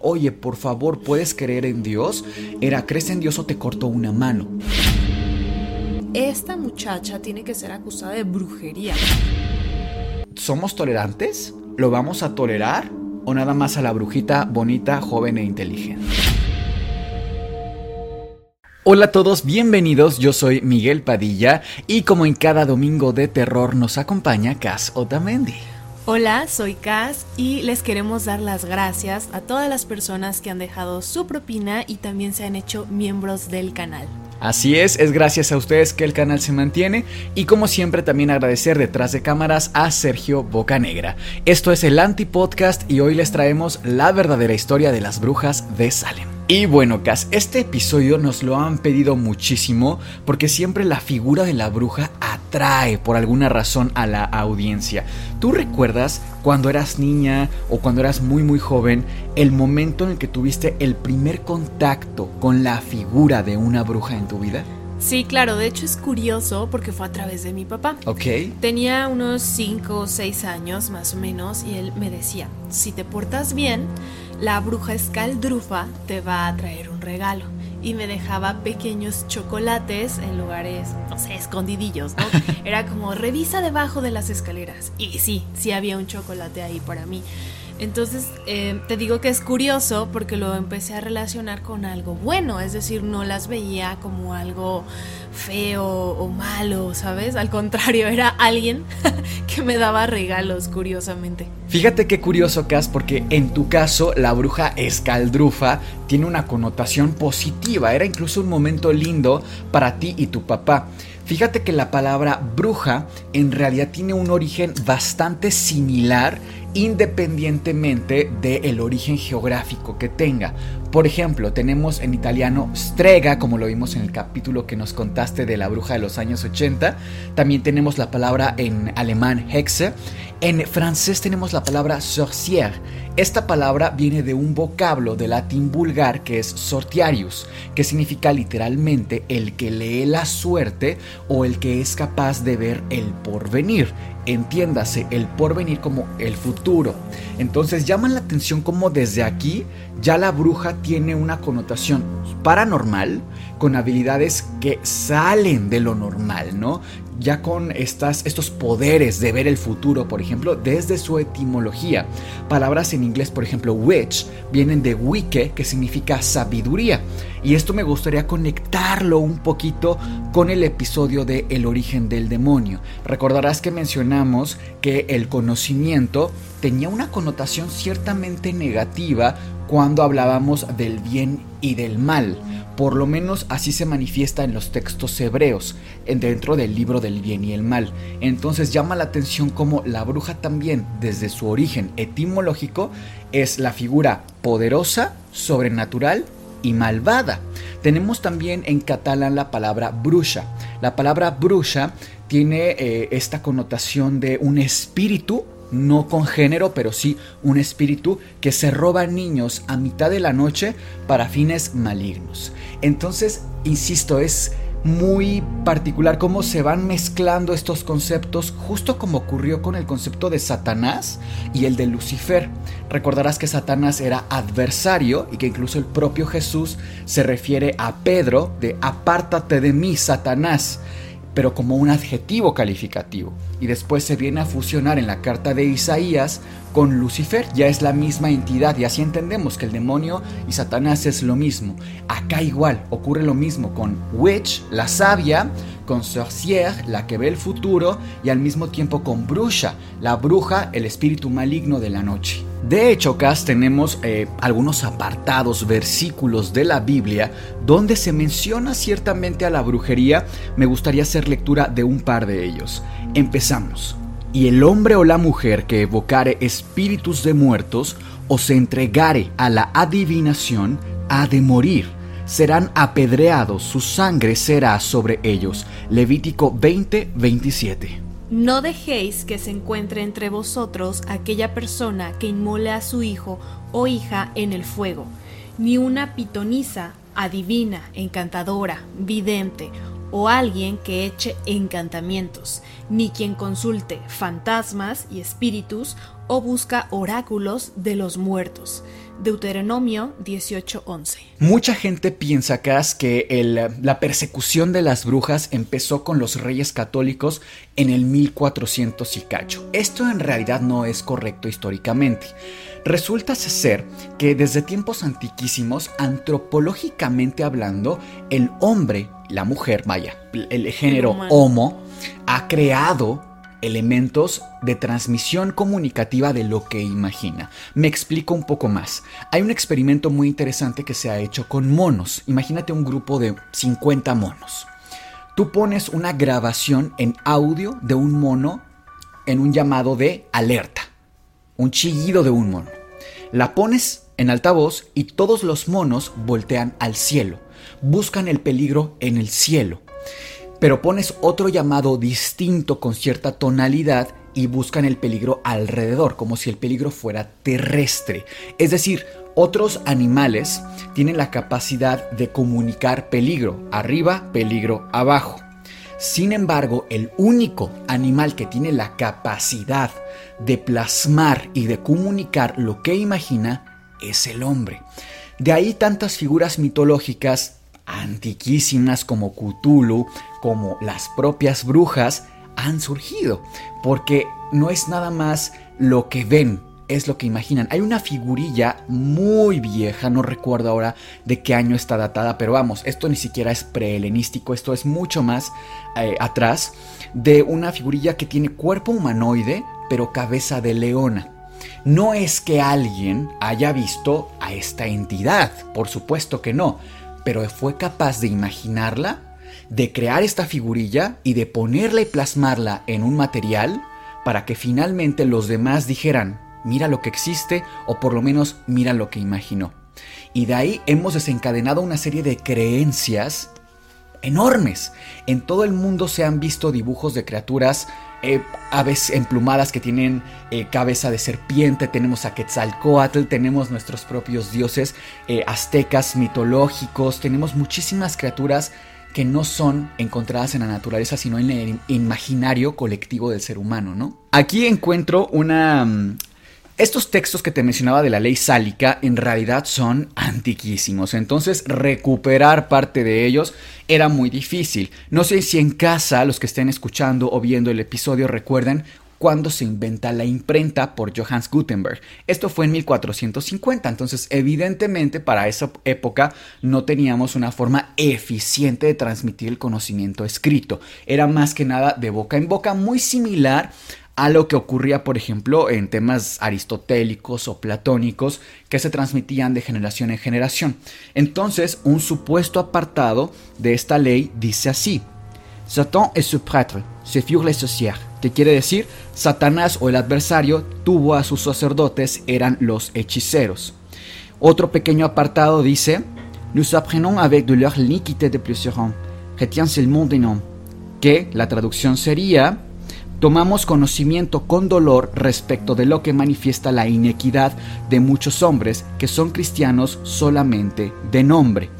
Oye, por favor, ¿puedes creer en Dios? Era, ¿crees en Dios o te cortó una mano? Esta muchacha tiene que ser acusada de brujería. ¿Somos tolerantes? ¿Lo vamos a tolerar? ¿O nada más a la brujita bonita, joven e inteligente? Hola a todos, bienvenidos, yo soy Miguel Padilla y como en cada domingo de terror nos acompaña Cas Otamendi. Hola, soy Cas y les queremos dar las gracias a todas las personas que han dejado su propina y también se han hecho miembros del canal. Así es, es gracias a ustedes que el canal se mantiene y como siempre también agradecer detrás de cámaras a Sergio Bocanegra. Esto es el Anti Podcast y hoy les traemos la verdadera historia de las brujas de Salem. Y bueno, Cas, este episodio nos lo han pedido muchísimo porque siempre la figura de la bruja atrae por alguna razón a la audiencia. ¿Tú recuerdas cuando eras niña o cuando eras muy muy joven el momento en el que tuviste el primer contacto con la figura de una bruja en tu vida? Sí, claro, de hecho es curioso porque fue a través de mi papá. Ok. Tenía unos 5 o 6 años más o menos y él me decía, si te portas bien, la bruja escaldrufa te va a traer un regalo. Y me dejaba pequeños chocolates en lugares, no sé, escondidillos, ¿no? Era como, revisa debajo de las escaleras. Y sí, sí había un chocolate ahí para mí. Entonces, eh, te digo que es curioso porque lo empecé a relacionar con algo bueno, es decir, no las veía como algo feo o malo, ¿sabes? Al contrario, era alguien que me daba regalos, curiosamente. Fíjate qué curioso, Cas, porque en tu caso la bruja escaldrufa tiene una connotación positiva, era incluso un momento lindo para ti y tu papá. Fíjate que la palabra bruja en realidad tiene un origen bastante similar independientemente del origen geográfico que tenga. Por ejemplo, tenemos en italiano strega, como lo vimos en el capítulo que nos contaste de la bruja de los años 80. También tenemos la palabra en alemán hexe. En francés tenemos la palabra sorcière. Esta palabra viene de un vocablo de latín vulgar que es sortiarius, que significa literalmente el que lee la suerte o el que es capaz de ver el porvenir entiéndase el porvenir como el futuro. Entonces llaman la atención como desde aquí ya la bruja tiene una connotación paranormal con habilidades que salen de lo normal, ¿no? Ya con estas, estos poderes de ver el futuro, por ejemplo, desde su etimología. Palabras en inglés, por ejemplo, witch, vienen de wicke, que significa sabiduría. Y esto me gustaría conectarlo un poquito con el episodio de El origen del demonio. Recordarás que mencionamos que el conocimiento tenía una connotación ciertamente negativa cuando hablábamos del bien y del mal. Por lo menos así se manifiesta en los textos hebreos, dentro del libro del bien y el mal. Entonces llama la atención como la bruja también, desde su origen etimológico, es la figura poderosa, sobrenatural y malvada. Tenemos también en catalán la palabra bruja. La palabra bruja tiene eh, esta connotación de un espíritu no con género, pero sí un espíritu que se roba niños a mitad de la noche para fines malignos. Entonces, insisto, es muy particular cómo se van mezclando estos conceptos, justo como ocurrió con el concepto de Satanás y el de Lucifer. Recordarás que Satanás era adversario y que incluso el propio Jesús se refiere a Pedro de apártate de mí, Satanás pero como un adjetivo calificativo. Y después se viene a fusionar en la carta de Isaías con Lucifer, ya es la misma entidad y así entendemos que el demonio y Satanás es lo mismo. Acá igual ocurre lo mismo con Witch, la sabia, con Sorcière, la que ve el futuro, y al mismo tiempo con Bruja, la bruja, el espíritu maligno de la noche. De hecho, Cas, tenemos eh, algunos apartados, versículos de la Biblia, donde se menciona ciertamente a la brujería. Me gustaría hacer lectura de un par de ellos. Empezamos. Y el hombre o la mujer que evocare espíritus de muertos o se entregare a la adivinación, ha de morir. Serán apedreados, su sangre será sobre ellos. Levítico 20, 27. No dejéis que se encuentre entre vosotros aquella persona que inmole a su hijo o hija en el fuego, ni una pitonisa, adivina, encantadora, vidente, o alguien que eche encantamientos, ni quien consulte fantasmas y espíritus o busca oráculos de los muertos. Deuteronomio 18:11. Mucha gente piensa, Cas, que la persecución de las brujas empezó con los reyes católicos en el 1400 y cacho. Esto en realidad no es correcto históricamente. Resulta ser que desde tiempos antiquísimos, antropológicamente hablando, el hombre, la mujer, vaya, el género homo, ha creado elementos de transmisión comunicativa de lo que imagina. Me explico un poco más. Hay un experimento muy interesante que se ha hecho con monos. Imagínate un grupo de 50 monos. Tú pones una grabación en audio de un mono en un llamado de alerta, un chillido de un mono. La pones en altavoz y todos los monos voltean al cielo, buscan el peligro en el cielo pero pones otro llamado distinto con cierta tonalidad y buscan el peligro alrededor, como si el peligro fuera terrestre. Es decir, otros animales tienen la capacidad de comunicar peligro arriba, peligro abajo. Sin embargo, el único animal que tiene la capacidad de plasmar y de comunicar lo que imagina es el hombre. De ahí tantas figuras mitológicas antiquísimas como Cthulhu, como las propias brujas, han surgido, porque no es nada más lo que ven, es lo que imaginan. Hay una figurilla muy vieja, no recuerdo ahora de qué año está datada, pero vamos, esto ni siquiera es prehelenístico, esto es mucho más eh, atrás, de una figurilla que tiene cuerpo humanoide, pero cabeza de leona. No es que alguien haya visto a esta entidad, por supuesto que no, pero fue capaz de imaginarla, de crear esta figurilla y de ponerla y plasmarla en un material para que finalmente los demás dijeran, mira lo que existe o por lo menos mira lo que imaginó. Y de ahí hemos desencadenado una serie de creencias enormes. En todo el mundo se han visto dibujos de criaturas eh, aves emplumadas que tienen eh, cabeza de serpiente, tenemos a Quetzalcoatl, tenemos nuestros propios dioses eh, aztecas mitológicos, tenemos muchísimas criaturas que no son encontradas en la naturaleza, sino en el imaginario colectivo del ser humano, ¿no? Aquí encuentro una mm, estos textos que te mencionaba de la ley sálica en realidad son antiquísimos, entonces recuperar parte de ellos era muy difícil. No sé si en casa los que estén escuchando o viendo el episodio recuerdan cuando se inventa la imprenta por Johannes Gutenberg. Esto fue en 1450, entonces evidentemente para esa época no teníamos una forma eficiente de transmitir el conocimiento escrito. Era más que nada de boca en boca, muy similar a lo que ocurría, por ejemplo, en temas aristotélicos o platónicos que se transmitían de generación en generación. Entonces, un supuesto apartado de esta ley dice así: Satan es su prêtre, se furent les sorcières, que quiere decir Satanás o el adversario tuvo a sus sacerdotes, eran los hechiceros. Otro pequeño apartado dice: Nous apprenons avec de leur l'iniquité de plusieurs retiens el monde en que la traducción sería tomamos conocimiento con dolor respecto de lo que manifiesta la inequidad de muchos hombres que son cristianos solamente de nombre.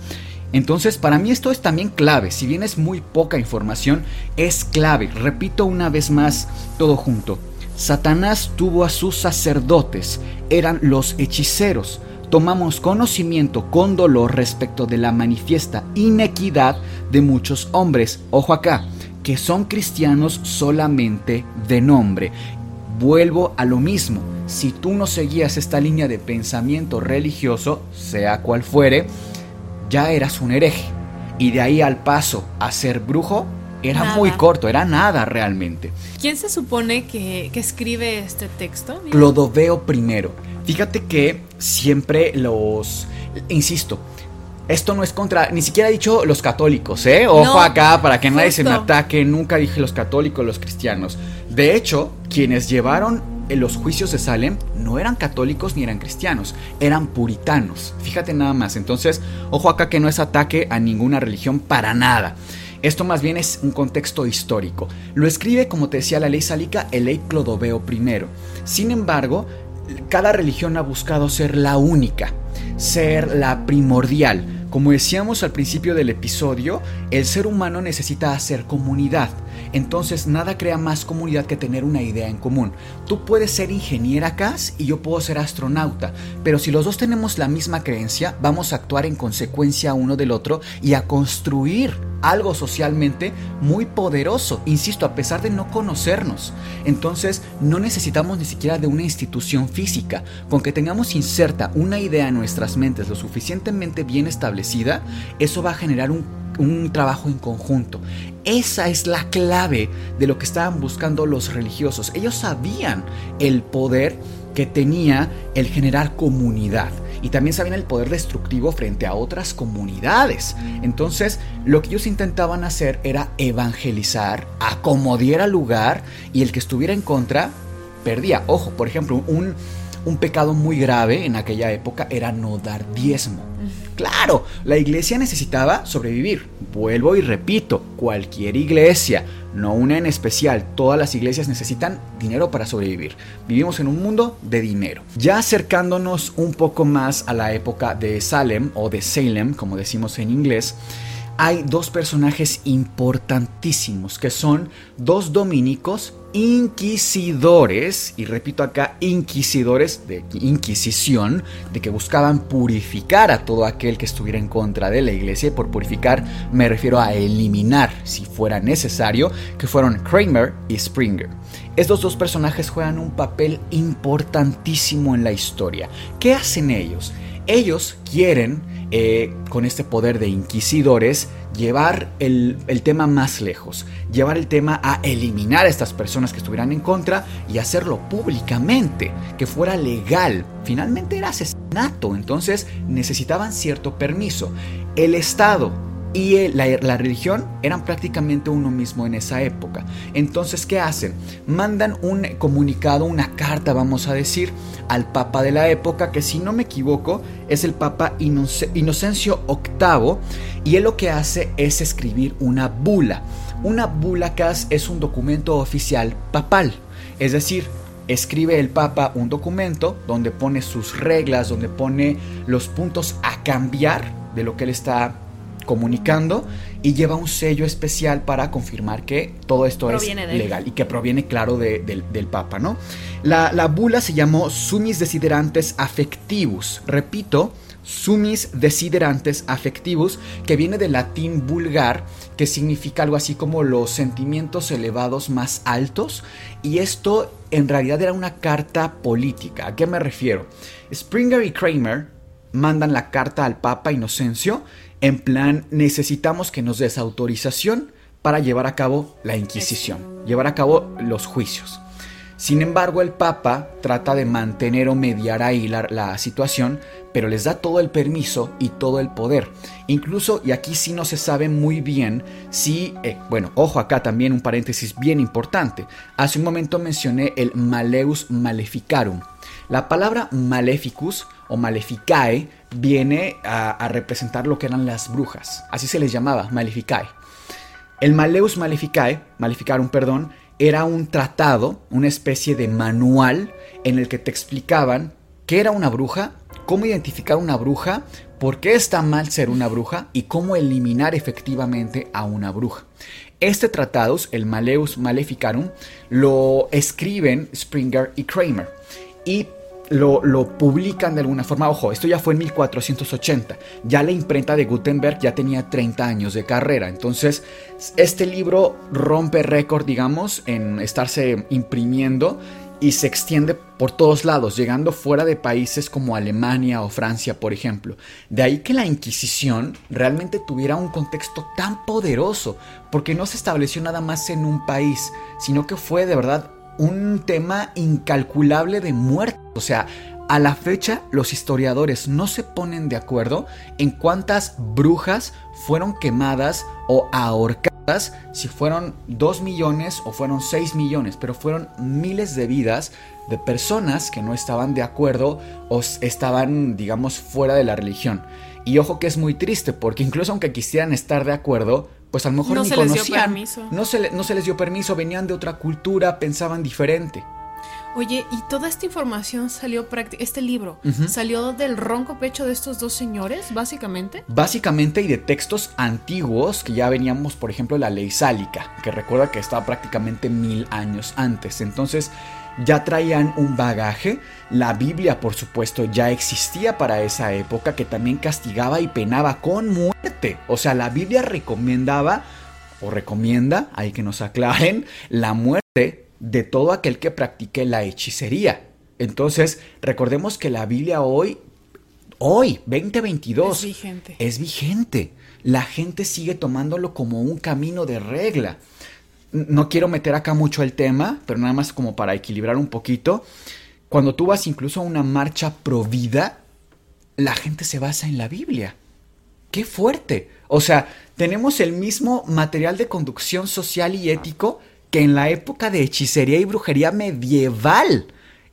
Entonces, para mí esto es también clave, si bien es muy poca información, es clave. Repito una vez más todo junto. Satanás tuvo a sus sacerdotes, eran los hechiceros. Tomamos conocimiento con dolor respecto de la manifiesta inequidad de muchos hombres. Ojo acá, que son cristianos solamente de nombre. vuelvo a lo mismo. Si tú no seguías esta línea de pensamiento religioso, sea cual fuere, ya eras un hereje. Y de ahí al paso a ser brujo, era muy corto, era nada realmente. ¿Quién se supone que, escribe este texto? Clodoveo I. Fíjate que siempre los... Insisto, esto no es contra, ni siquiera he dicho los católicos, ¿eh? Ojo acá para que nadie se me ataque, nunca dije los católicos, los cristianos. De hecho, quienes llevaron los juicios de Salem no eran católicos ni eran cristianos, eran puritanos. Fíjate nada más, entonces, ojo acá que no es ataque a ninguna religión para nada. Esto más bien es un contexto histórico. Lo escribe, como te decía la ley sálica, el ley Clodoveo I. Sin embargo, cada religión ha buscado ser la única, ser la primordial. Como decíamos al principio del episodio, el ser humano necesita hacer comunidad. Entonces nada crea más comunidad que tener una idea en común. Tú puedes ser ingeniera Cas y yo puedo ser astronauta, pero si los dos tenemos la misma creencia, vamos a actuar en consecuencia uno del otro y a construir algo socialmente muy poderoso, insisto, a pesar de no conocernos. Entonces, no necesitamos ni siquiera de una institución física. Con que tengamos inserta una idea en nuestras mentes lo suficientemente bien establecida, eso va a generar un, trabajo en conjunto. Esa es la clave de lo que estaban buscando los religiosos. Ellos sabían el poder que tenía el generar comunidad y también sabían el poder destructivo frente a otras comunidades. Entonces, lo que ellos intentaban hacer era evangelizar, acomodiar lugar y el que estuviera en contra perdía. Ojo, por ejemplo, un, un pecado muy grave en aquella época era no dar diezmo. Claro, la iglesia necesitaba sobrevivir. Vuelvo y repito, cualquier iglesia, no una en especial, todas las iglesias necesitan dinero para sobrevivir. Vivimos en un mundo de dinero. Ya acercándonos un poco más a la época de Salem o de Salem, como decimos en inglés, hay dos personajes importantísimos que son dos dominicos inquisidores, y repito acá, inquisidores de inquisición, de que buscaban purificar a todo aquel que estuviera en contra de la iglesia, y por purificar me refiero a eliminar, si fuera necesario, que fueron Kramer y Springer. Estos dos personajes juegan un papel importantísimo en la historia. ¿Qué hacen ellos? Ellos quieren eh, con este poder de inquisidores, llevar el, tema más lejos, llevar el tema a eliminar a estas personas que estuvieran en contra y hacerlo públicamente, que fuera legal. Finalmente era asesinato, entonces necesitaban cierto permiso. El Estado y la, religión eran prácticamente uno mismo en esa época. Entonces, ¿qué hacen? Mandan un comunicado, una carta, vamos a decir, al Papa de la época, que si no me equivoco es el Papa Inocencio VIII, y él lo que hace es escribir una bula. Una bula, Cas, es un documento oficial papal, es decir, escribe el Papa un documento donde pone sus reglas, donde pone los puntos a cambiar de lo que él está comunicando y lleva un sello especial para confirmar que todo esto es legal y que proviene, claro, del Papa, ¿no? La, la bula se llamó Sumis Desiderantes Affectivus. Repito, sumis desiderantes affectivus, que viene del latín vulgar, que significa algo así como los sentimientos elevados más altos, y esto en realidad era una carta política. ¿A qué me refiero? Springer y Kramer mandan la carta al Papa Inocencio en plan, necesitamos que nos des autorización para llevar a cabo la Inquisición, llevar a cabo los juicios. Sin embargo, el Papa trata de mantener o mediar ahí la, situación, pero les da todo el permiso y todo el poder. Incluso, y aquí sí no se sabe muy bien si, eh, bueno, ojo acá también un paréntesis bien importante. Hace un momento mencioné el Maleus Maleficarum. La palabra Maleficus o Maleficae viene a, representar lo que eran las brujas. Así se les llamaba, Maleficae. El Maleus Maleficae, Maleficarum, perdón, era un tratado, una especie de manual en el que te explicaban qué era una bruja, cómo identificar una bruja, por qué está mal ser una bruja y cómo eliminar efectivamente a una bruja. Este tratado, el Maleus Maleficarum, lo escriben Springer y Kramer. Y lo, publican de alguna forma. Ojo, esto ya fue en 1480. Ya la imprenta de Gutenberg ya tenía 30 años de carrera. Entonces, este libro rompe récord, digamos, en estarse imprimiendo. y se extiende por todos lados, llegando fuera de países como Alemania o Francia, por ejemplo. De ahí que la Inquisición realmente tuviera un contexto tan poderoso, porque no se estableció nada más en un país, sino que fue de verdad un tema incalculable de muerte. O sea, a la fecha los historiadores no se ponen de acuerdo en cuántas brujas fueron quemadas o ahorcadas, si fueron 2 millones o fueron 6 millones, pero fueron miles de vidas de personas que no estaban de acuerdo o estaban, digamos, fuera de la religión. Y ojo que es muy triste, porque incluso aunque quisieran estar de acuerdo, pues a lo mejor no ni se conocían. Les dio permiso. No, se no se les dio permiso, venían de otra cultura, pensaban diferente. Oye, y toda esta información salió prácticamente, este libro, salió del ronco pecho de estos dos señores, básicamente. Básicamente y de textos antiguos que ya veníamos, por ejemplo, la ley sálica, que recuerda que estaba prácticamente mil años antes. Entonces, ya traían un bagaje. La Biblia, por supuesto, ya existía para esa época, que también castigaba y penaba con muerte. O sea, la Biblia recomendaba, o recomienda, hay que nos aclaren, la muerte de todo aquel que practique la hechicería. Entonces, recordemos que la Biblia hoy, hoy, 2022, es vigente. Es vigente. La gente sigue tomándolo como un camino de regla. No quiero meter acá mucho el tema, pero nada más como para equilibrar un poquito. Cuando tú vas incluso a una marcha pro vida, la gente se basa en la Biblia. ¡Qué fuerte! O sea, tenemos el mismo material de conducción social y ético que en la época de hechicería y brujería medieval.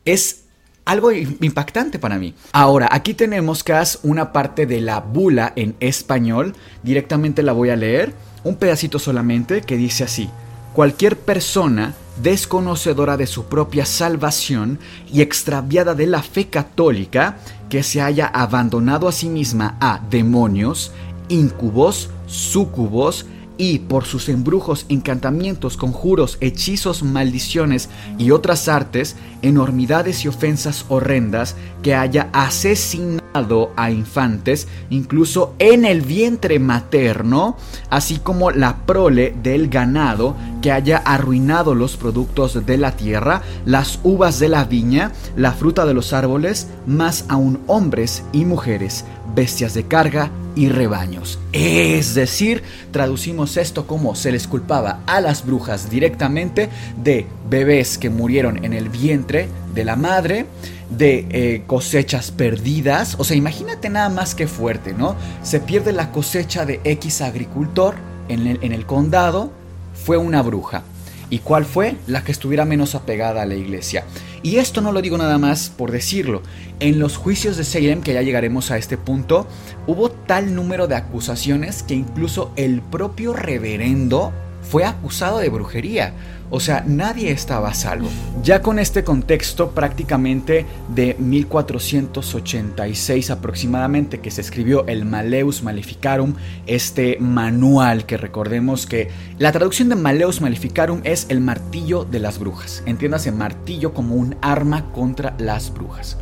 Es algo impactante para mí. Ahora, aquí tenemos que hacer una parte de la bula en español. Directamente la voy a leer. Un pedacito solamente que dice así. Cualquier persona desconocedora de su propia salvación y extraviada de la fe católica que se haya abandonado a sí misma a demonios, incubos, sucubos, y por sus embrujos, encantamientos, conjuros, hechizos, maldiciones y otras artes, enormidades y ofensas horrendas, que haya asesinado a infantes, incluso en el vientre materno, así como la prole del ganado, que haya arruinado los productos de la tierra, las uvas de la viña, la fruta de los árboles, más aún hombres y mujeres, bestias de carga, y rebaños. Es decir, traducimos esto como se les culpaba a las brujas directamente de bebés que murieron en el vientre de la madre, de eh, cosechas perdidas. O sea, imagínate nada más que fuerte, ¿no? Se pierde la cosecha de X agricultor en el, en el condado, fue una bruja. ¿Y cuál fue? La que estuviera menos apegada a la iglesia. Y esto no lo digo nada más por decirlo. En los juicios de Salem, que ya llegaremos a este punto, hubo tal número de acusaciones que incluso el propio reverendo fue acusado de brujería. O sea, nadie estaba a salvo. Ya con este contexto prácticamente de 1486 aproximadamente que se escribió el Maleus Maleficarum, este manual que recordemos que la traducción de Maleus Maleficarum es el martillo de las brujas. Entiéndase martillo como un arma contra las brujas.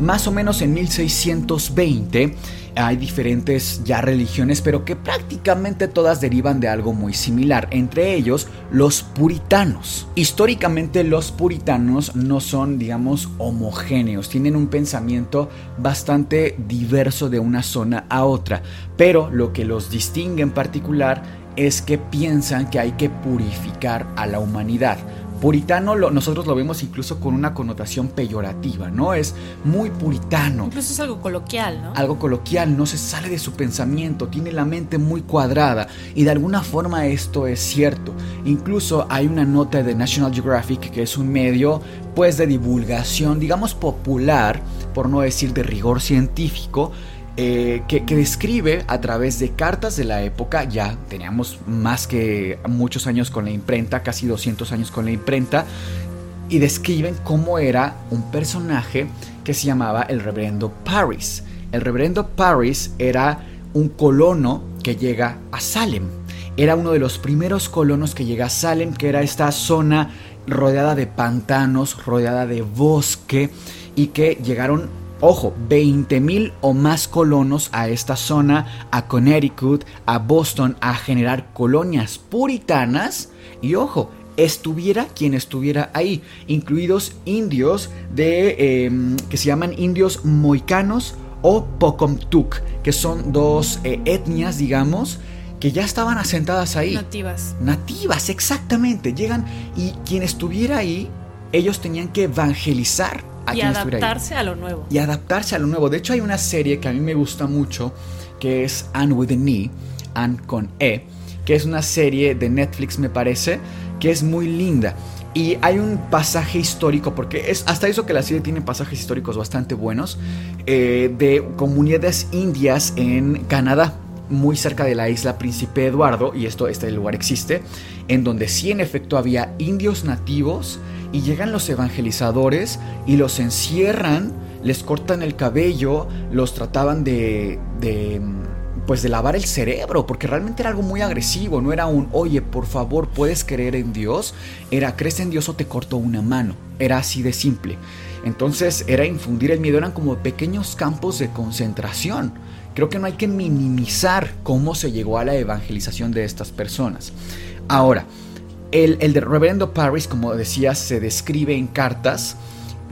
Más o menos en 1620 hay diferentes ya religiones, pero que prácticamente todas derivan de algo muy similar, entre ellos los puritanos. Históricamente los puritanos no son, digamos, homogéneos, tienen un pensamiento bastante diverso de una zona a otra, pero lo que los distingue en particular es que piensan que hay que purificar a la humanidad. Puritano nosotros lo vemos incluso con una connotación peyorativa, ¿no? Es muy puritano. Incluso es algo coloquial, ¿no? Algo coloquial, no se sale de su pensamiento, tiene la mente muy cuadrada y de alguna forma esto es cierto. Incluso hay una nota de National Geographic que es un medio pues de divulgación, digamos popular, por no decir de rigor científico, eh, que, describe a través de cartas de la época, ya teníamos más que muchos años con la imprenta, casi 200 años con la imprenta, y describen cómo era un personaje que se llamaba el reverendo Paris. El reverendo Paris era un colono que llega a Salem. Era uno de los primeros colonos que llega a Salem, que era esta zona rodeada de pantanos, rodeada de bosque, y que llegaron Ojo, 20.000 o más colonos a esta zona, a Connecticut, a Boston, a generar colonias puritanas. Y ojo, estuviera quien estuviera ahí, incluidos indios de em, que se llaman indios moicanos o Pocomtuc, que son dos eh, etnias, digamos, que ya estaban asentadas ahí. Nativas. Nativas, exactamente. Llegan y quien estuviera ahí, ellos tenían que evangelizar a y adaptarse a lo nuevo. Y adaptarse a lo nuevo. De hecho, hay una serie que a mí me gusta mucho, que es Anne with an E, Anne con E, que es una serie de Netflix, me parece, que es muy linda. Y hay un pasaje histórico, porque es hasta eso que la serie tiene pasajes históricos bastante buenos, eh, de comunidades indias en Canadá, muy cerca de la isla Príncipe Eduardo, y esto, este lugar existe, en donde sí en efecto había indios nativos, y llegan los evangelizadores y los encierran, les cortan el cabello, los trataban de, pues de lavar el cerebro, porque realmente era algo muy agresivo, no era un, oye, por favor, puedes creer en Dios, era, crees en Dios o te corto una mano, era así de simple. Entonces era infundir el miedo, eran como pequeños campos de concentración. Creo que no hay que minimizar cómo se llegó a la evangelización de estas personas. Ahora, el, el de Reverendo Paris, como decía, se describe en cartas,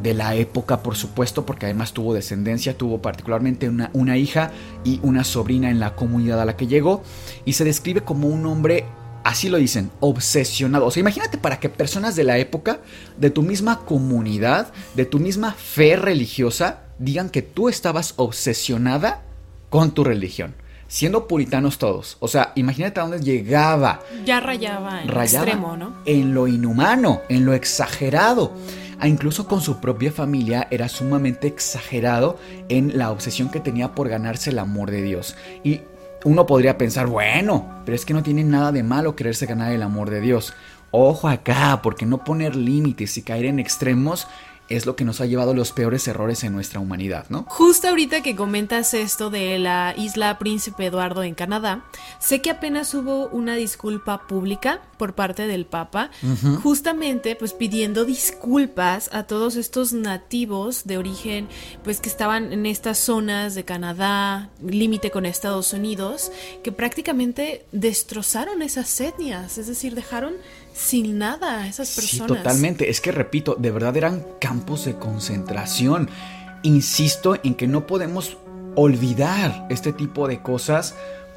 de la época, por supuesto, porque además tuvo descendencia, tuvo particularmente una, una, hija y una sobrina en la comunidad a la que llegó, y se describe como un hombre, así lo dicen, obsesionado. O sea, imagínate para que personas de la época, de tu misma comunidad, de tu misma fe religiosa, digan que tú estabas obsesionada con tu religión. Siendo puritanos todos. O sea, imagínate a dónde llegaba. Ya rayaba en rayaba extremo, ¿no? En lo inhumano, en lo exagerado incluso con su propia familia era sumamente exagerado en la obsesión que tenía por ganarse el amor de Dios. Y uno podría pensar, bueno, pero es que no tiene nada de malo quererse ganar el amor de Dios. Ojo acá, porque no poner límites y caer en extremos es lo que nos ha llevado a los peores errores en nuestra humanidad, ¿no? Justo ahorita que comentas esto de la isla Príncipe Eduardo en Canadá, sé que apenas hubo una disculpa pública por parte del Papa, justamente pues pidiendo disculpas a todos estos nativos de origen pues que estaban en estas zonas de Canadá, límite con Estados Unidos, que prácticamente destrozaron esas etnias, es decir, dejaron sin nada a esas personas. Sí, totalmente. Es que repito, de verdad eran campos de concentración. Insisto en que no podemos olvidar este tipo de cosas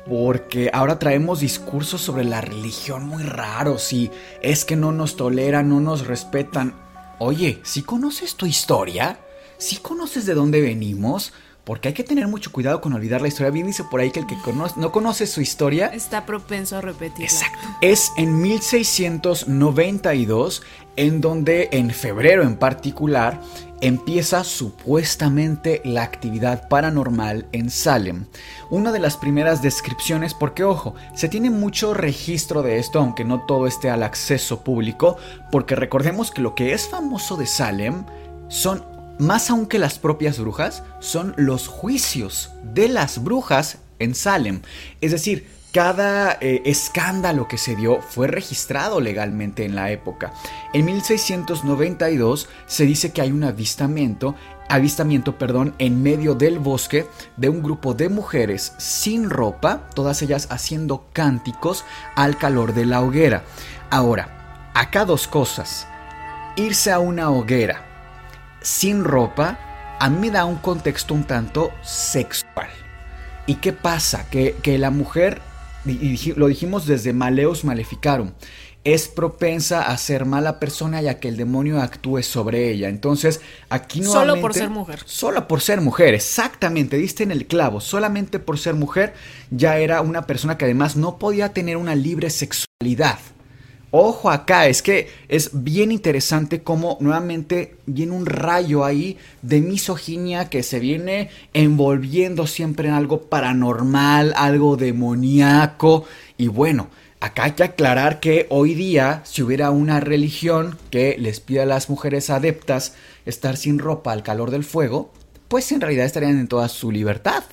porque ahora traemos discursos sobre la religión muy raros y es que no nos toleran, no nos respetan. Oye, si conoces tu historia, si conoces de dónde venimos, porque hay que tener mucho cuidado con olvidar la historia. Bien dice por ahí que el que no conoce su historia... Está propenso a repetirla. Exacto. Es en 1692 en donde en febrero en particular empieza supuestamente la actividad paranormal en Salem. Una de las primeras descripciones, porque ojo, se tiene mucho registro de esto, aunque no todo esté al acceso público, porque recordemos que lo que es famoso de Salem son más aún que las propias brujas, son los juicios de las brujas en Salem. Es decir, cada eh, escándalo que se dio fue registrado legalmente en la época. En 1692 se dice que hay un avistamiento, avistamiento, perdón, en medio del bosque de un grupo de mujeres sin ropa, todas ellas haciendo cánticos al calor de la hoguera. Ahora, acá dos cosas. Irse a una hoguera sin ropa, a mí me da un contexto un tanto sexual. ¿Y qué pasa? Que, la mujer, y lo dijimos desde Maleus Maleficarum, es propensa a ser mala persona y a que el demonio actúe sobre ella. Entonces, aquí no. Solo por ser mujer. Solo por ser mujer, exactamente, diste en el clavo. Solamente por ser mujer ya era una persona que además no podía tener una libre sexualidad. Ojo acá, es que es bien interesante cómo nuevamente viene un rayo ahí de misoginia que se viene envolviendo siempre en algo paranormal, algo demoníaco. Y bueno, acá hay que aclarar que hoy día, si hubiera una religión que les pida a las mujeres adeptas estar sin ropa al calor del fuego, pues en realidad estarían en toda su libertad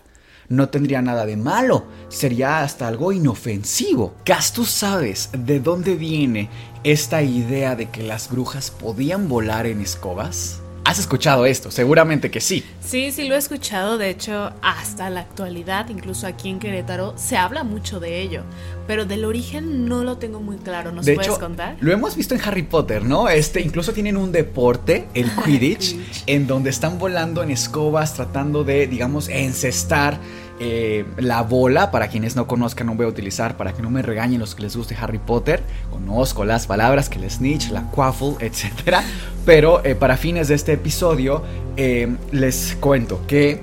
no tendría nada de malo, sería hasta algo inofensivo. ¿Tú sabes de dónde viene esta idea de que las brujas podían volar en escobas? Has escuchado esto, seguramente que sí. Sí, sí lo he escuchado, de hecho, hasta la actualidad, incluso aquí en Querétaro, se habla mucho de ello, pero del origen no lo tengo muy claro, ¿nos de puedes hecho, contar? Lo hemos visto en Harry Potter, ¿no? Este, incluso tienen un deporte, el Quidditch, en donde están volando en escobas tratando de, digamos, encestar eh, la bola, para quienes no conozcan, no voy a utilizar, para que no me regañen los que les guste Harry Potter, conozco las palabras que el snitch, la quaffle, etc. Pero eh, para fines de este episodio, eh, les cuento que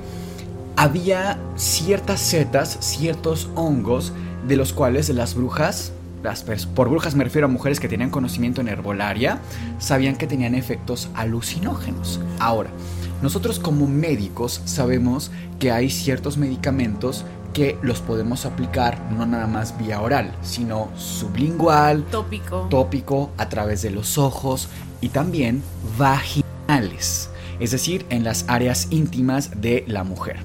había ciertas setas, ciertos hongos, de los cuales las brujas las por brujas me refiero a mujeres que tenían conocimiento en herbolaria, sabían que tenían efectos alucinógenos. Ahora, nosotros como médicos sabemos que hay ciertos medicamentos que los podemos aplicar no nada más vía oral, sino sublingual, tópico, tópico a través de los ojos y también vaginales, es decir, en las áreas íntimas de la mujer.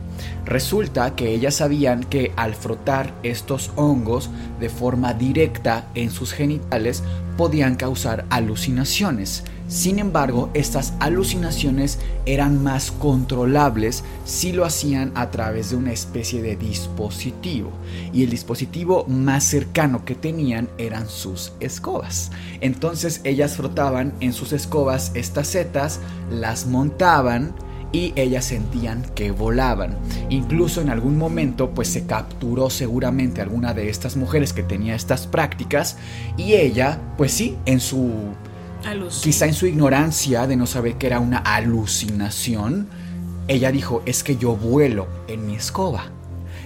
Resulta que ellas sabían que al frotar estos hongos de forma directa en sus genitales podían causar alucinaciones. Sin embargo, estas alucinaciones eran más controlables si lo hacían a través de una especie de dispositivo. Y el dispositivo más cercano que tenían eran sus escobas. Entonces ellas frotaban en sus escobas estas setas, las montaban, y ellas sentían que volaban. Incluso en algún momento pues se capturó seguramente alguna de estas mujeres que tenía estas prácticas y ella pues sí, en su quizá en su ignorancia de no saber que era una alucinación, ella dijo, es que yo vuelo en mi escoba.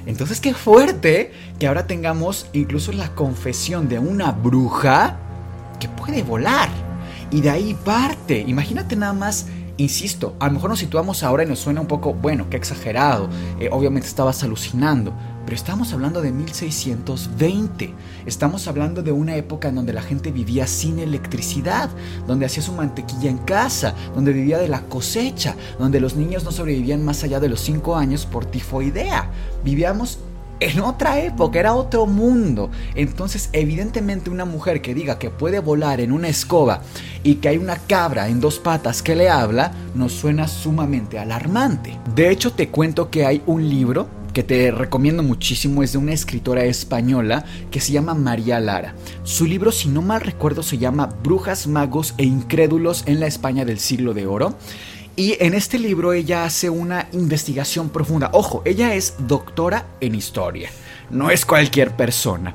Entonces qué fuerte que ahora tengamos incluso la confesión de una bruja que puede volar. Y de ahí parte. Imagínate nada más Insisto, a lo mejor nos situamos ahora y nos suena un poco, bueno, qué exagerado, eh, obviamente estabas alucinando, pero estamos hablando de 1620, estamos hablando de una época en donde la gente vivía sin electricidad, donde hacía su mantequilla en casa, donde vivía de la cosecha, donde los niños no sobrevivían más allá de los 5 años por tifoidea. Vivíamos en otra época, era otro mundo. Entonces, evidentemente una mujer que diga que puede volar en una escoba y que hay una cabra en dos patas que le habla, nos suena sumamente alarmante. De hecho, te cuento que hay un libro que te recomiendo muchísimo, es de una escritora española que se llama María Lara. Su libro, si no mal recuerdo, se llama Brujas, Magos e Incrédulos en la España del siglo de Oro. Y en este libro ella hace una investigación profunda. Ojo, ella es doctora en historia, no es cualquier persona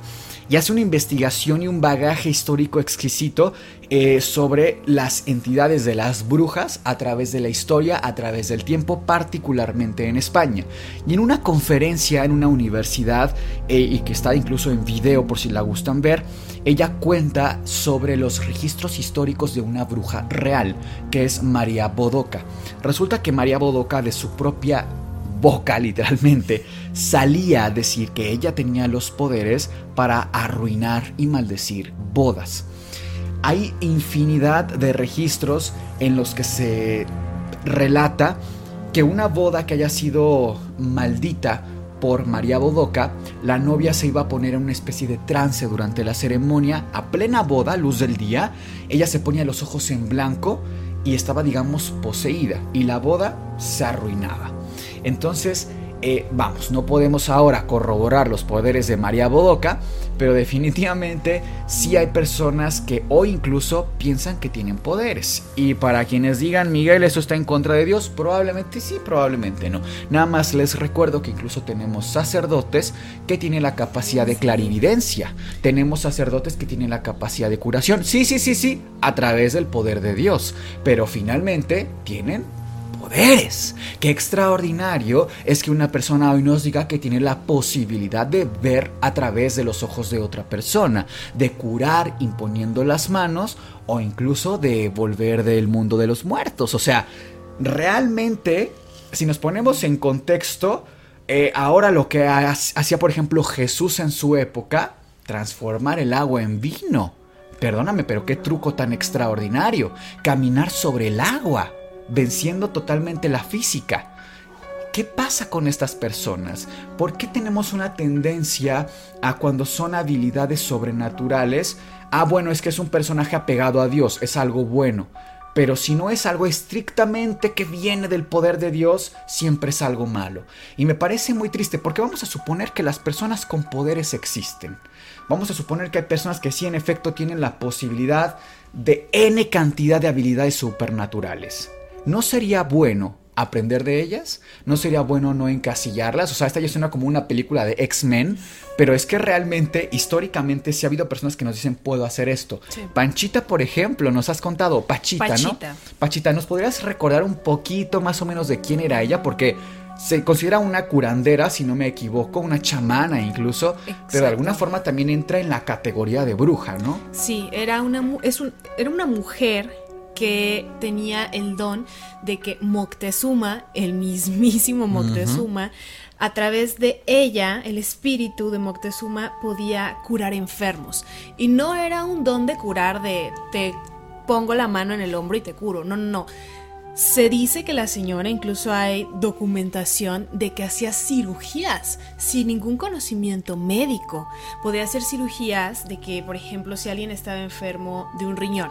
y hace una investigación y un bagaje histórico exquisito eh, sobre las entidades de las brujas a través de la historia, a través del tiempo, particularmente en España. Y en una conferencia en una universidad, eh, y que está incluso en video por si la gustan ver, ella cuenta sobre los registros históricos de una bruja real, que es María Bodoca. Resulta que María Bodoca de su propia boca literalmente, salía a decir que ella tenía los poderes para arruinar y maldecir bodas. Hay infinidad de registros en los que se relata que una boda que haya sido maldita por María Bodoca, la novia se iba a poner en una especie de trance durante la ceremonia, a plena boda, luz del día, ella se ponía los ojos en blanco y estaba, digamos, poseída, y la boda se arruinaba. Entonces, eh, vamos, no podemos ahora corroborar los poderes de María Bodoca, pero definitivamente sí hay personas que hoy incluso piensan que tienen poderes. Y para quienes digan, Miguel, eso está en contra de Dios, probablemente sí, probablemente no. Nada más les recuerdo que incluso tenemos sacerdotes que tienen la capacidad de clarividencia. Tenemos sacerdotes que tienen la capacidad de curación. Sí, sí, sí, sí, a través del poder de Dios. Pero finalmente tienen poderes. Qué extraordinario es que una persona hoy nos diga que tiene la posibilidad de ver a través de los ojos de otra persona, de curar imponiendo las manos o incluso de volver del mundo de los muertos. O sea, realmente, si nos ponemos en contexto, eh, ahora lo que hacía, por ejemplo, Jesús en su época, transformar el agua en vino. Perdóname, pero qué truco tan extraordinario. Caminar sobre el agua venciendo totalmente la física. ¿Qué pasa con estas personas? ¿Por qué tenemos una tendencia a cuando son habilidades sobrenaturales? Ah, bueno, es que es un personaje apegado a Dios, es algo bueno. pero si no es algo estrictamente que viene del poder de Dios, siempre es algo malo. Y me parece muy triste porque vamos a suponer que las personas con poderes existen. Vamos a suponer que hay personas que sí en efecto tienen la posibilidad de N cantidad de habilidades supernaturales. ¿No sería bueno aprender de ellas? ¿No sería bueno no encasillarlas? O sea, esta ya suena como una película de X-Men, pero es que realmente, históricamente, sí ha habido personas que nos dicen, puedo hacer esto. Panchita, por ejemplo, nos has contado, Pachita, Pachita, ¿no? Pachita, ¿nos podrías recordar un poquito más o menos de quién era ella? Porque se considera una curandera, si no me equivoco, una chamana incluso, pero de alguna forma también entra en la categoría de bruja, ¿no? Sí, era una, es un, era una mujer que tenía el don de que Moctezuma, el mismísimo Moctezuma, a través de ella, el espíritu de Moctezuma podía curar enfermos. Y no era un don de curar de te pongo la mano en el hombro y te curo. No, no, no. Se dice que la señora, incluso hay documentación de que hacía cirugías sin ningún conocimiento médico. Podía hacer cirugías de que, por ejemplo, si alguien estaba enfermo de un riñón,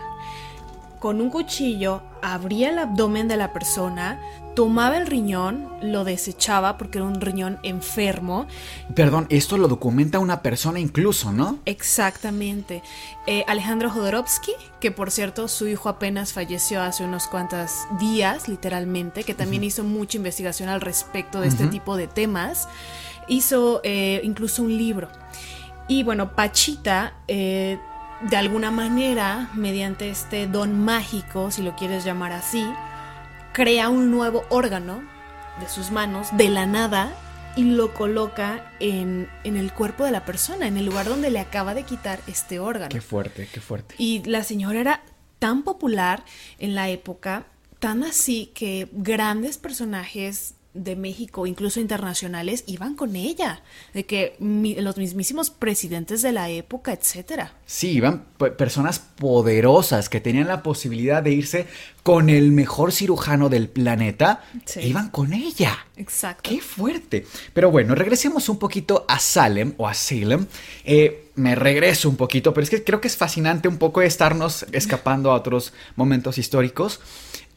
con un cuchillo abría el abdomen de la persona, tomaba el riñón, lo desechaba porque era un riñón enfermo. Perdón, esto lo documenta una persona incluso, ¿no? Exactamente. Eh, Alejandro Jodorowsky, que por cierto su hijo apenas falleció hace unos cuantos días, literalmente, que también hizo mucha investigación al respecto de este tipo de temas, hizo eh, incluso un libro. Y bueno, Pachita eh, de alguna manera, mediante este don mágico, si lo quieres llamar así, crea un nuevo órgano de sus manos de la nada y lo coloca en, en, el cuerpo de la persona, en el lugar donde le acaba de quitar este órgano. Qué fuerte, qué fuerte. Y la señora era tan popular en la época, tan así que grandes personajes de México, incluso internacionales, iban con ella, de que los mismísimos presidentes de la época, etcétera. Sí, iban personas poderosas que tenían la posibilidad de irse con el mejor cirujano del planeta, iban con ella. Exacto. Qué fuerte. Pero bueno, regresemos un poquito a Salem o a Salem. Eh, me regreso un poquito, pero es que creo que es fascinante un poco estarnos escapando a otros momentos históricos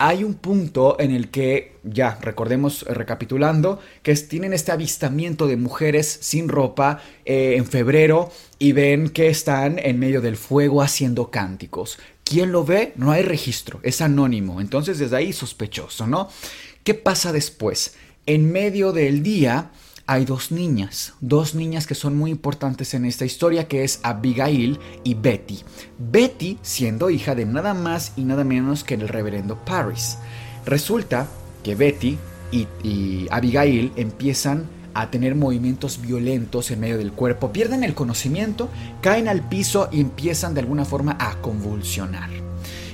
hay un punto en el que, ya recordemos eh, recapitulando, que tienen este avistamiento de mujeres sin ropa eh, en febrero y ven que están en medio del fuego haciendo cánticos. ¿Quién lo ve? No hay registro, es anónimo, entonces desde ahí sospechoso, ¿no? ¿Qué pasa después? En medio del día hay dos niñas, dos niñas que son muy importantes en esta historia, que es Abigail y Betty. Betty siendo hija de nada más y nada menos que el reverendo Paris. Resulta que Betty y, Abigail empiezan a tener movimientos violentos en medio del cuerpo, pierden el conocimiento, caen al piso y empiezan de alguna forma a convulsionar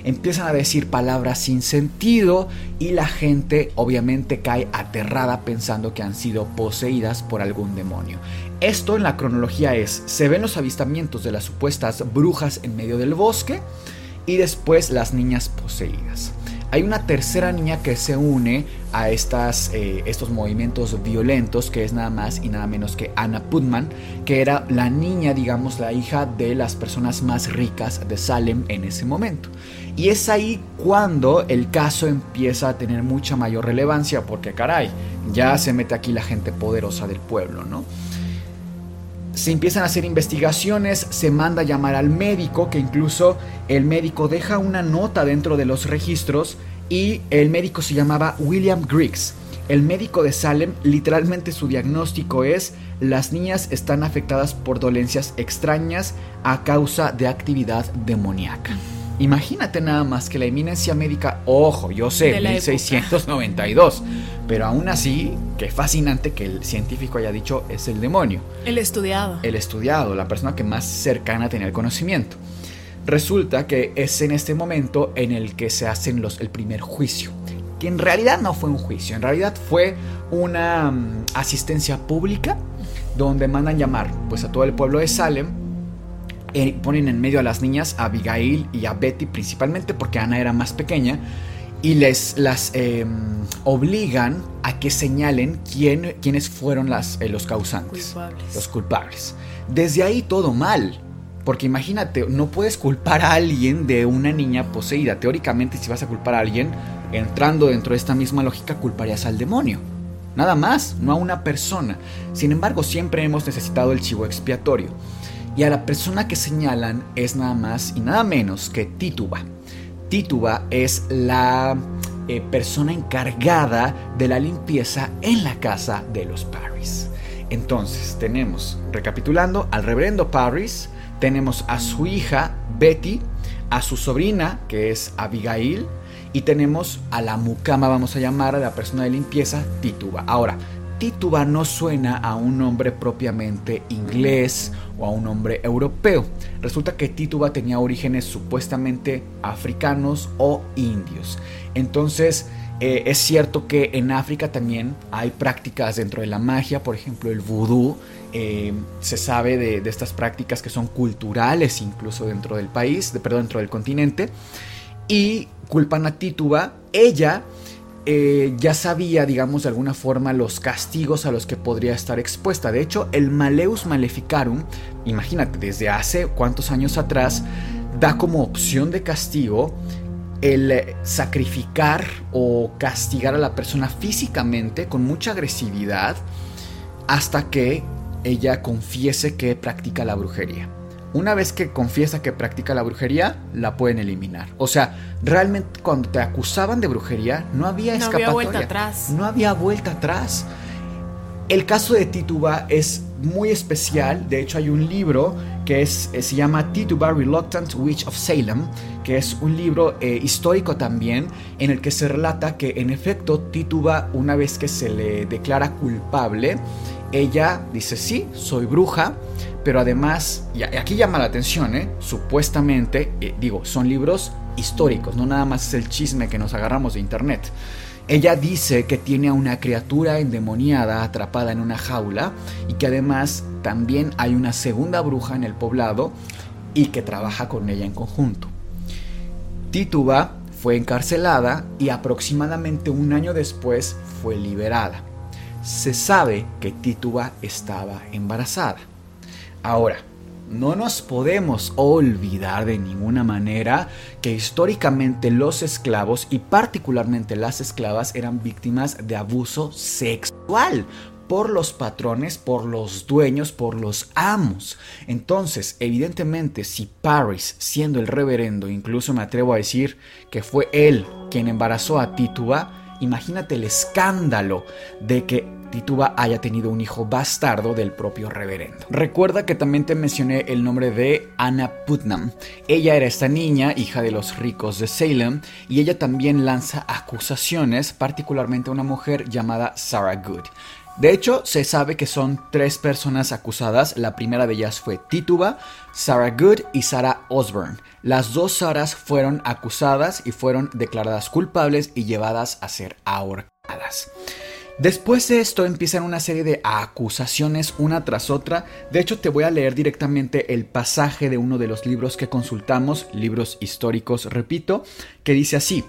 empiezan a decir palabras sin sentido y la gente obviamente cae aterrada pensando que han sido poseídas por algún demonio. Esto en la cronología es, se ven los avistamientos de las supuestas brujas en medio del bosque y después las niñas poseídas. Hay una tercera niña que se une a estas, eh, estos movimientos violentos, que es nada más y nada menos que Anna Putman, que era la niña, digamos, la hija de las personas más ricas de Salem en ese momento. Y es ahí cuando el caso empieza a tener mucha mayor relevancia, porque caray, ya se mete aquí la gente poderosa del pueblo, ¿no? Se empiezan a hacer investigaciones, se manda a llamar al médico, que incluso el médico deja una nota dentro de los registros y el médico se llamaba William Griggs. El médico de Salem, literalmente su diagnóstico es las niñas están afectadas por dolencias extrañas a causa de actividad demoníaca. Imagínate nada más que la eminencia médica, ojo, yo sé, 1692, pero aún así, qué fascinante que el científico haya dicho es el demonio. El estudiado. El estudiado, la persona que más cercana tenía el conocimiento. Resulta que es en este momento en el que se hacen los, el primer juicio, que en realidad no fue un juicio, en realidad fue una mm, asistencia pública donde mandan llamar pues a todo el pueblo de Salem ponen en medio a las niñas, a Abigail y a Betty principalmente porque Ana era más pequeña, y les las em, obligan a que señalen quién, quiénes fueron las, eh, los causantes, los culpables. Desde ahí todo mal. Porque imagínate, no puedes culpar a alguien de una niña poseída. Teóricamente, si vas a culpar a alguien, entrando dentro de esta misma lógica, culparías al demonio. Nada más, no a una persona. Sin embargo, siempre hemos necesitado el chivo expiatorio. Y a la persona que señalan es nada más y nada menos que Tituba. Tituba es la eh, persona encargada de la limpieza en la casa de los Parris. Entonces tenemos, recapitulando, al reverendo Parris, tenemos a su hija Betty, a su sobrina que es Abigail y tenemos a la mucama, vamos a llamar a la persona de limpieza, Tituba. Ahora, Tituba no suena a un nombre propiamente inglés o a un nombre europeo. Resulta que Tituba tenía orígenes supuestamente africanos o indios. Entonces, eh, es cierto que en África también hay prácticas dentro de la magia, por ejemplo el vudú. Eh, se sabe de, estas prácticas que son culturales incluso dentro del país, de, perdón, dentro del continente. Y culpan a Tituba. Ella eh, ya sabía, digamos, de alguna forma los castigos a los que podría estar expuesta. De hecho, el Maleus Maleficarum, imagínate, desde hace cuántos años atrás, da como opción de castigo el sacrificar o castigar a la persona físicamente con mucha agresividad hasta que ella confiese que practica la brujería. Una vez que confiesa que practica la brujería, la pueden eliminar. O sea, realmente cuando te acusaban de brujería, no había escapatoria. No había vuelta atrás. No había vuelta atrás. El caso de Tituba es muy especial. De hecho, hay un libro que es, eh, se llama Tituba Reluctant Witch of Salem, que es un libro eh, histórico también, en el que se relata que en efecto Tituba, una vez que se le declara culpable, ella dice, sí, soy bruja, pero además, y aquí llama la atención, ¿eh? supuestamente, eh, digo, son libros históricos, no nada más es el chisme que nos agarramos de internet. Ella dice que tiene a una criatura endemoniada atrapada en una jaula y que además también hay una segunda bruja en el poblado y que trabaja con ella en conjunto. Tituba fue encarcelada y aproximadamente un año después fue liberada se sabe que Tituba estaba embarazada. Ahora, no nos podemos olvidar de ninguna manera que históricamente los esclavos y particularmente las esclavas eran víctimas de abuso sexual por los patrones, por los dueños, por los amos. Entonces, evidentemente, si Paris, siendo el reverendo, incluso me atrevo a decir que fue él quien embarazó a Tituba, imagínate el escándalo de que Tituba haya tenido un hijo bastardo del propio reverendo. Recuerda que también te mencioné el nombre de Anna Putnam. Ella era esta niña, hija de los ricos de Salem, y ella también lanza acusaciones, particularmente a una mujer llamada Sarah Good. De hecho, se sabe que son tres personas acusadas. La primera de ellas fue Tituba, Sarah Good y Sarah Osborne. Las dos Saras fueron acusadas y fueron declaradas culpables y llevadas a ser ahorcadas. Después de esto empiezan una serie de acusaciones una tras otra. De hecho, te voy a leer directamente el pasaje de uno de los libros que consultamos, libros históricos, repito, que dice así.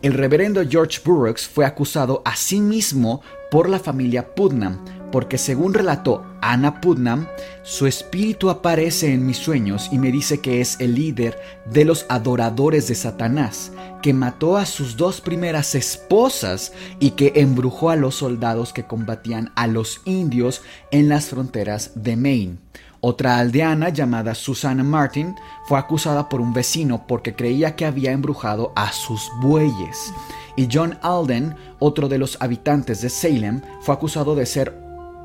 El reverendo George Burroughs fue acusado a sí mismo por la familia Putnam, porque según relató Anna Putnam, su espíritu aparece en mis sueños y me dice que es el líder de los adoradores de Satanás, que mató a sus dos primeras esposas y que embrujó a los soldados que combatían a los indios en las fronteras de Maine. Otra aldeana llamada Susana Martin fue acusada por un vecino porque creía que había embrujado a sus bueyes. Y John Alden, otro de los habitantes de Salem, fue acusado de ser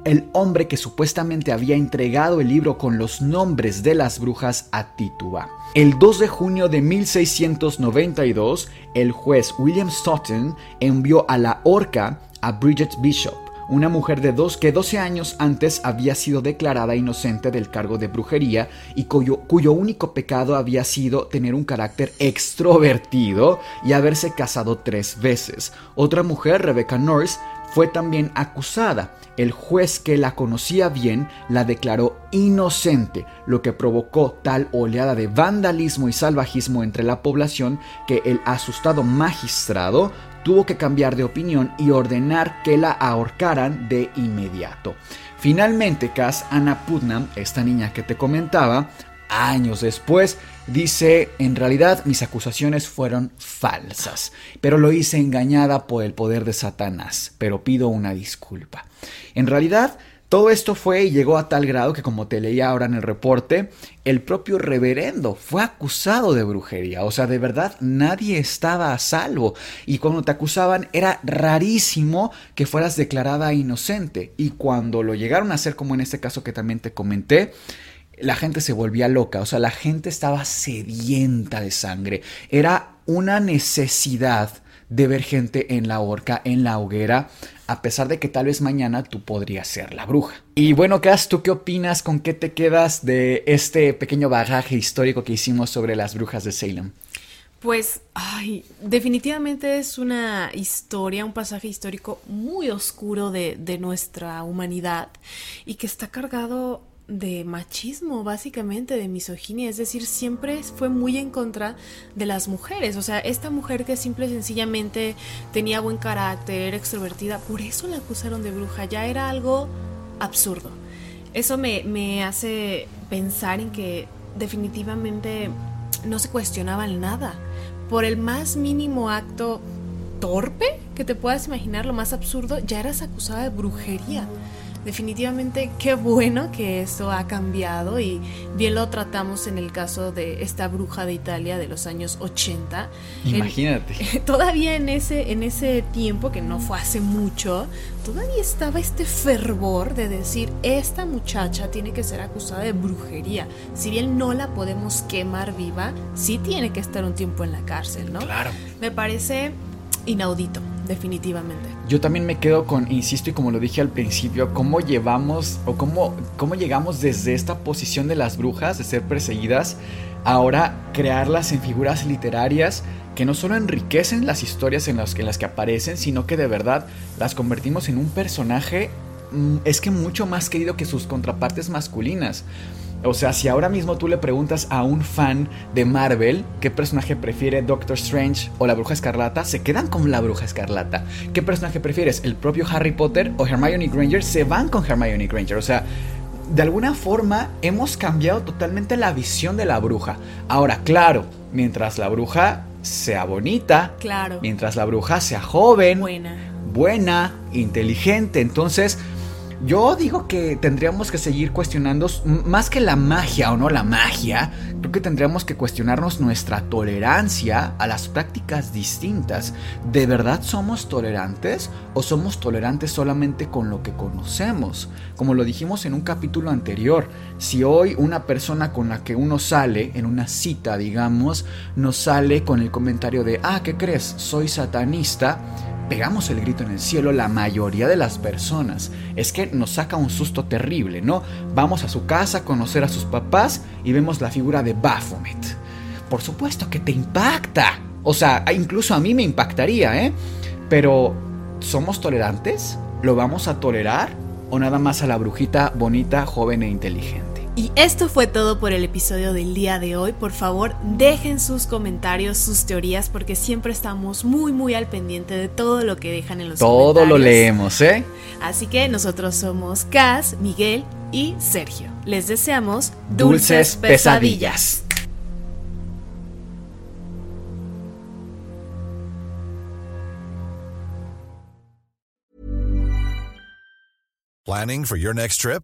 el hombre que supuestamente había entregado el libro con los nombres de las brujas a Tituba. El 2 de junio de 1692, el juez William Stoughton envió a la horca a Bridget Bishop, una mujer de dos que 12 años antes había sido declarada inocente del cargo de brujería y cuyo, único pecado había sido tener un carácter extrovertido y haberse casado tres veces. Otra mujer, Rebecca Norris, fue también acusada. El juez que la conocía bien la declaró inocente, lo que provocó tal oleada de vandalismo y salvajismo entre la población que el asustado magistrado tuvo que cambiar de opinión y ordenar que la ahorcaran de inmediato. Finalmente, Cass Anna Putnam, esta niña que te comentaba, años después, dice, en realidad mis acusaciones fueron falsas, pero lo hice engañada por el poder de Satanás, pero pido una disculpa. En realidad, todo esto fue y llegó a tal grado que, como te leía ahora en el reporte, el propio reverendo fue acusado de brujería. O sea, de verdad nadie estaba a salvo. Y cuando te acusaban era rarísimo que fueras declarada inocente. Y cuando lo llegaron a hacer, como en este caso que también te comenté, la gente se volvía loca, o sea, la gente estaba sedienta de sangre. Era una necesidad de ver gente en la horca, en la hoguera, a pesar de que tal vez mañana tú podrías ser la bruja. Y bueno, Cass, ¿tú qué opinas? ¿Con qué te quedas de este pequeño bagaje histórico que hicimos sobre las brujas de Salem? Pues, ay, definitivamente es una historia, un pasaje histórico muy oscuro de, de nuestra humanidad y que está cargado de machismo, básicamente, de misoginia, es decir, siempre fue muy en contra de las mujeres, o sea, esta mujer que simple y sencillamente tenía buen carácter, extrovertida, por eso la acusaron de bruja, ya era algo absurdo. Eso me, me hace pensar en que definitivamente no se cuestionaba nada. Por el más mínimo acto torpe que te puedas imaginar, lo más absurdo, ya eras acusada de brujería definitivamente qué bueno que eso ha cambiado y bien lo tratamos en el caso de esta bruja de Italia de los años 80. Imagínate. todavía en ese, en ese tiempo, que no fue hace mucho, todavía estaba este fervor de decir, esta muchacha tiene que ser acusada de brujería. Si bien no la podemos quemar viva, sí tiene que estar un tiempo en la cárcel, ¿no? Claro. Me parece inaudito, definitivamente. Yo también me quedo con, insisto y como lo dije al principio, cómo llevamos o cómo, cómo llegamos desde esta posición de las brujas, de ser perseguidas, ahora crearlas en figuras literarias que no solo enriquecen las historias en las, en las que aparecen, sino que de verdad las convertimos en un personaje, mm, es que mucho más querido que sus contrapartes masculinas. O sea, si ahora mismo tú le preguntas a un fan de Marvel qué personaje prefiere Doctor Strange o la Bruja Escarlata, se quedan con la Bruja Escarlata. ¿Qué personaje prefieres? ¿El propio Harry Potter o Hermione Granger? Se van con Hermione Granger. O sea, de alguna forma hemos cambiado totalmente la visión de la bruja. Ahora, claro, mientras la bruja sea bonita, claro. mientras la bruja sea joven, buena, buena inteligente, entonces yo digo que tendríamos que seguir cuestionando más que la magia o no la magia, creo que tendríamos que cuestionarnos nuestra tolerancia a las prácticas distintas. ¿De verdad somos tolerantes o somos tolerantes solamente con lo que conocemos? Como lo dijimos en un capítulo anterior, si hoy una persona con la que uno sale en una cita, digamos, nos sale con el comentario de, ah, ¿qué crees? Soy satanista pegamos el grito en el cielo la mayoría de las personas. Es que nos saca un susto terrible, ¿no? Vamos a su casa a conocer a sus papás y vemos la figura de Baphomet. Por supuesto que te impacta. O sea, incluso a mí me impactaría, ¿eh? Pero, ¿somos tolerantes? ¿Lo vamos a tolerar? ¿O nada más a la brujita bonita, joven e inteligente? Y esto fue todo por el episodio del día de hoy. Por favor, dejen sus comentarios, sus teorías, porque siempre estamos muy, muy al pendiente de todo lo que dejan en los comentarios. Todo lo leemos, ¿eh? Así que nosotros somos Cas, Miguel y Sergio. Les deseamos dulces, pesadillas. Planning for your next trip?